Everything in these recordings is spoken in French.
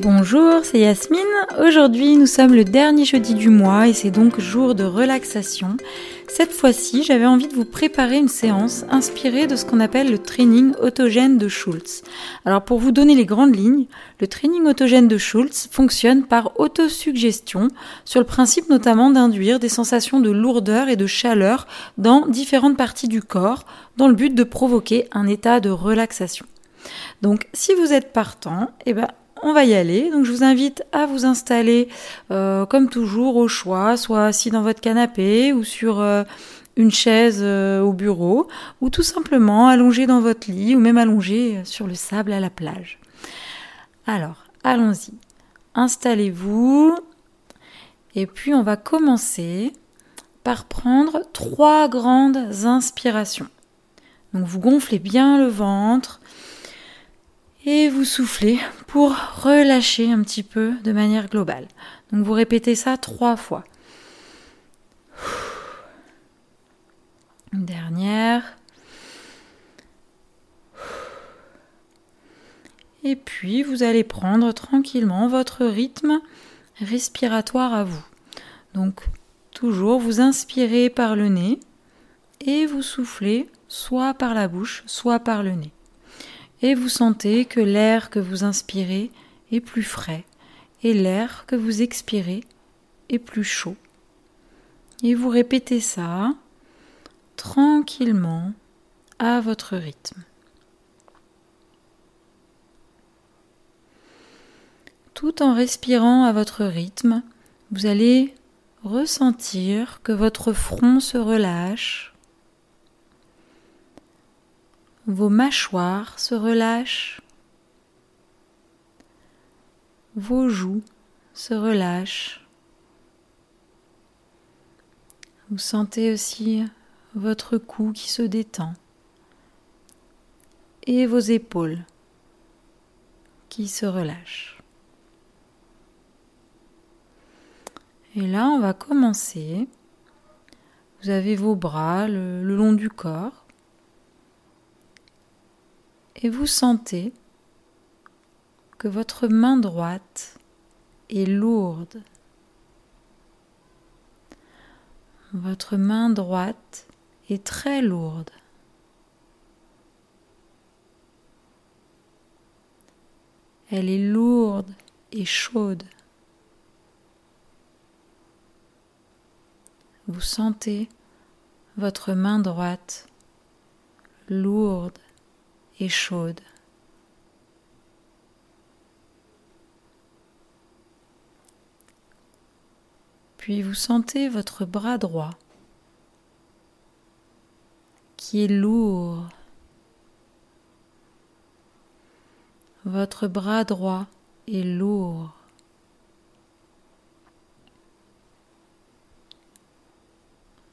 Bonjour, c'est Yasmine. Aujourd'hui, nous sommes le dernier jeudi du mois et c'est donc jour de relaxation. Cette fois-ci, j'avais envie de vous préparer une séance inspirée de ce qu'on appelle le training autogène de Schultz. Alors pour vous donner les grandes lignes, le training autogène de Schultz fonctionne par autosuggestion sur le principe notamment d'induire des sensations de lourdeur et de chaleur dans différentes parties du corps dans le but de provoquer un état de relaxation. Donc si vous êtes partant, eh ben on va y aller. Donc je vous invite à vous installer euh, comme toujours au choix, soit assis dans votre canapé ou sur euh, une chaise euh, au bureau, ou tout simplement allongé dans votre lit ou même allongé sur le sable à la plage. Alors, allons-y. Installez-vous et puis on va commencer par prendre trois grandes inspirations. Donc vous gonflez bien le ventre, et vous soufflez pour relâcher un petit peu de manière globale. Donc vous répétez ça trois fois. Une dernière. Et puis vous allez prendre tranquillement votre rythme respiratoire à vous. Donc toujours vous inspirez par le nez et vous soufflez soit par la bouche, soit par le nez et vous sentez que l'air que vous inspirez est plus frais et l'air que vous expirez est plus chaud. Et vous répétez ça tranquillement à votre rythme. Tout en respirant à votre rythme, vous allez ressentir que votre front se relâche, vos mâchoires se relâchent, vos joues se relâchent. Vous sentez aussi votre cou qui se détend et vos épaules qui se relâchent. Et là, on va commencer. Vous avez vos bras le, long du corps et vous sentez que votre main droite est lourde. Votre main droite est très lourde. Elle est lourde et chaude. Vous sentez votre main droite lourde chaude. Puis vous sentez votre bras droit qui est lourd. Votre bras droit est lourd.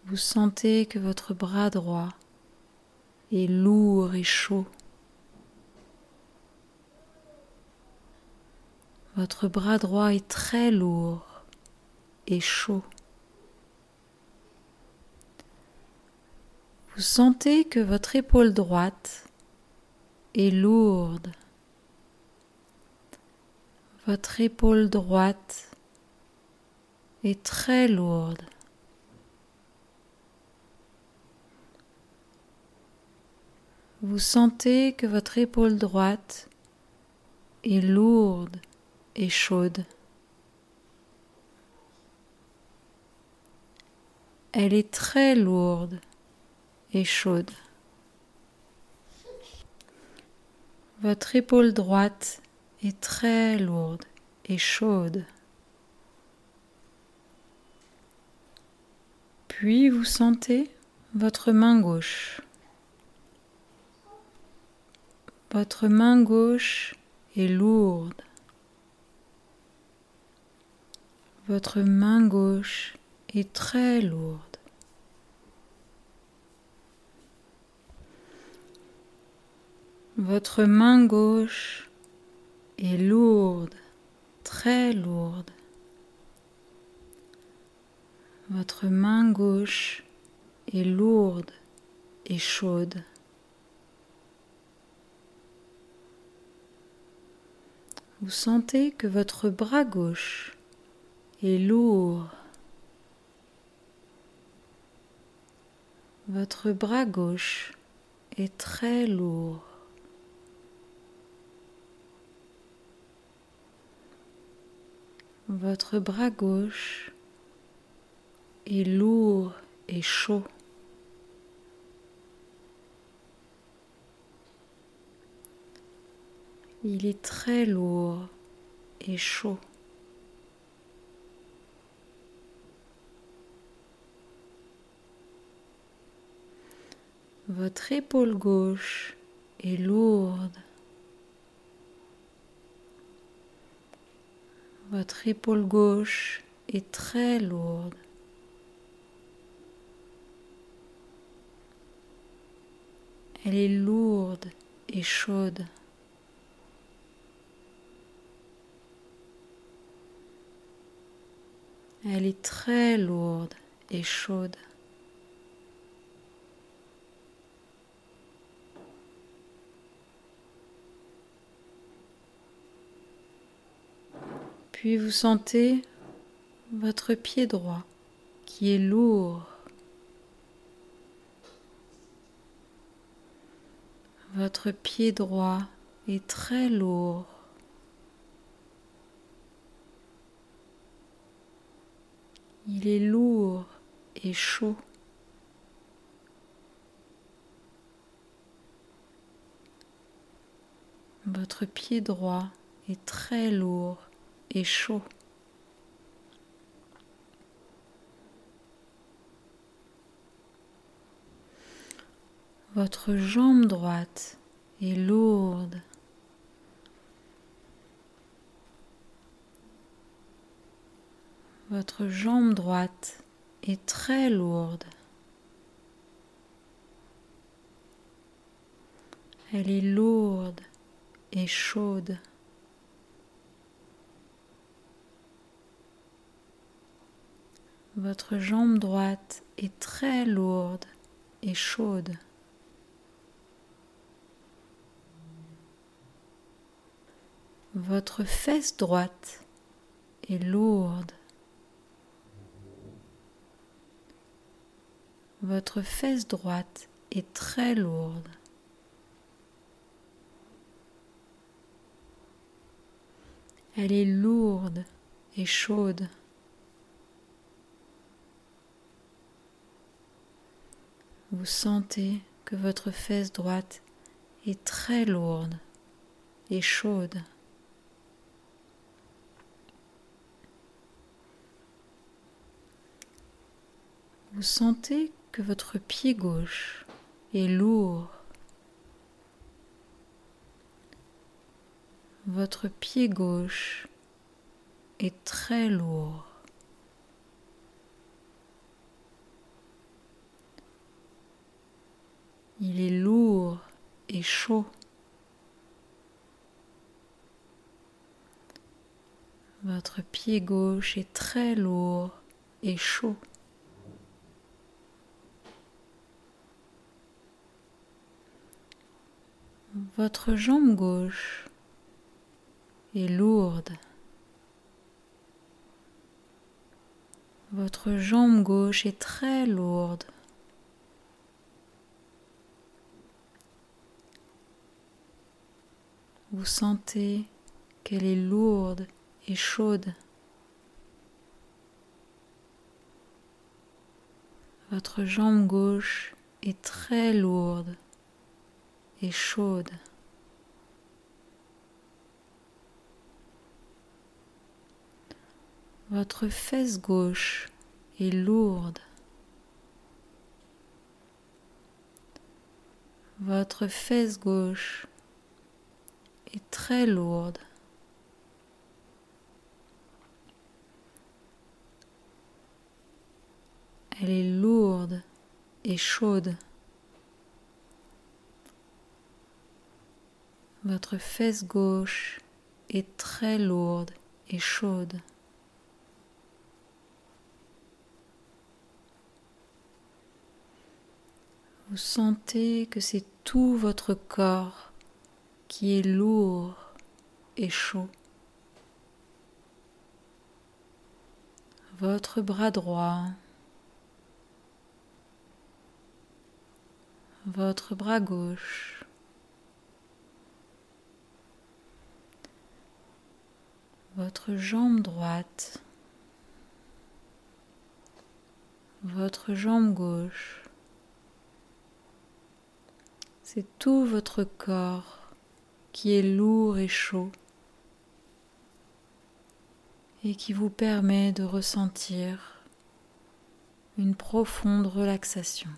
Vous sentez que votre bras droit est lourd et chaud. Votre bras droit est très lourd et chaud. Vous sentez que votre épaule droite est lourde. Votre épaule droite est très lourde. Vous sentez que votre épaule droite est lourde chaude. Elle est très lourde et chaude. Votre épaule droite est très lourde et chaude. Puis vous sentez votre main gauche. Votre main gauche est lourde Votre main gauche est très lourde. Votre main gauche est lourde, très lourde. Votre main gauche est lourde et chaude. Vous sentez que votre bras gauche est lourd. Votre bras gauche est très lourd. Votre bras gauche est lourd et chaud. Il est très lourd et chaud. Votre épaule gauche est lourde. Votre épaule gauche est très lourde. Elle est lourde et chaude. Elle est très lourde et chaude. Puis vous sentez votre pied droit qui est lourd. Votre pied droit est très lourd. Il est lourd et chaud. Votre pied droit est très lourd et chaud. Votre jambe droite est lourde. Votre jambe droite est très lourde. Elle est lourde et chaude. Votre jambe droite est très lourde et chaude. Votre fesse droite est lourde. Votre fesse droite est très lourde. Elle est lourde et chaude. Vous sentez que votre fesse droite est très lourde et chaude. Vous sentez que votre pied gauche est lourd. Votre pied gauche est très lourd. Il est lourd et chaud. Votre pied gauche est très lourd et chaud. Votre jambe gauche est lourde. Votre jambe gauche est très lourde. Vous sentez qu'elle est lourde et chaude. Votre jambe gauche est très lourde et chaude. Votre fesse gauche est lourde. Votre fesse gauche très lourde. Elle est lourde et chaude. Votre fesse gauche est très lourde et chaude. Vous sentez que c'est tout votre corps qui est lourd et chaud. Votre bras droit, votre bras gauche, votre jambe droite, votre jambe gauche. C'est tout votre corps qui est lourd et chaud et qui vous permet de ressentir une profonde relaxation,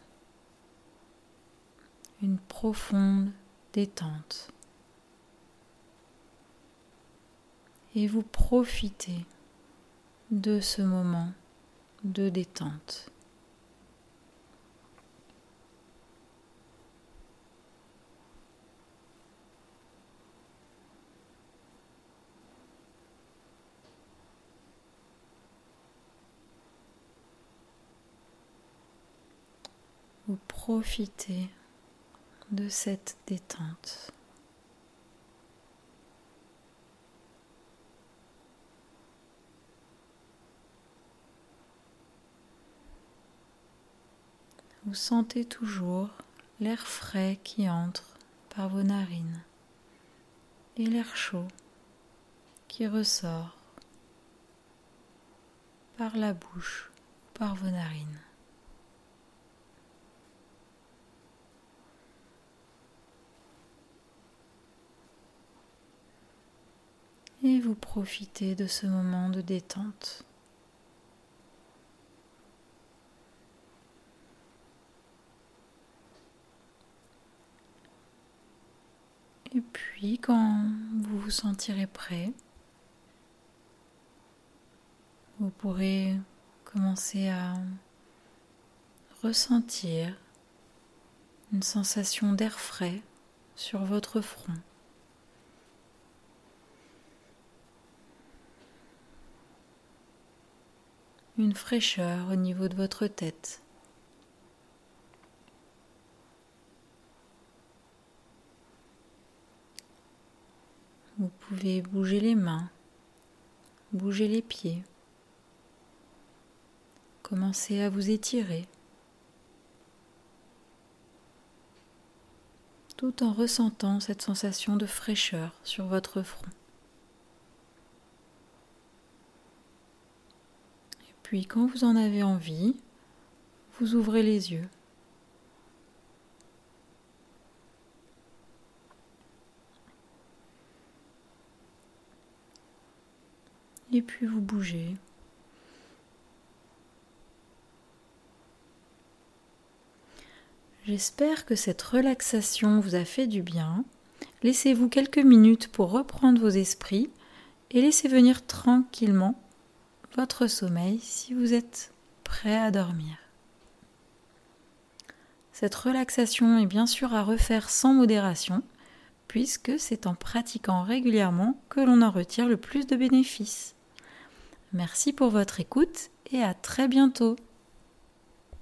une profonde détente. Et vous profitez de ce moment de détente. Vous profitez de cette détente. Vous sentez toujours l'air frais qui entre par vos narines et l'air chaud qui ressort par la bouche, par vos narines. Et vous profitez de ce moment de détente. Et puis quand vous vous sentirez prêt, vous pourrez commencer à ressentir une sensation d'air frais sur votre front. Une fraîcheur au niveau de votre tête. Vous pouvez bouger les mains, bouger les pieds, commencer à vous étirer, tout en ressentant cette sensation de fraîcheur sur votre front. Puis quand vous en avez envie, vous ouvrez les yeux. Et puis vous bougez. J'espère que cette relaxation vous a fait du bien. Laissez-vous quelques minutes pour reprendre vos esprits et laissez venir tranquillement votre sommeil si vous êtes prêt à dormir. Cette relaxation est bien sûr à refaire sans modération, puisque c'est en pratiquant régulièrement que l'on en retire le plus de bénéfices. Merci pour votre écoute et à très bientôt.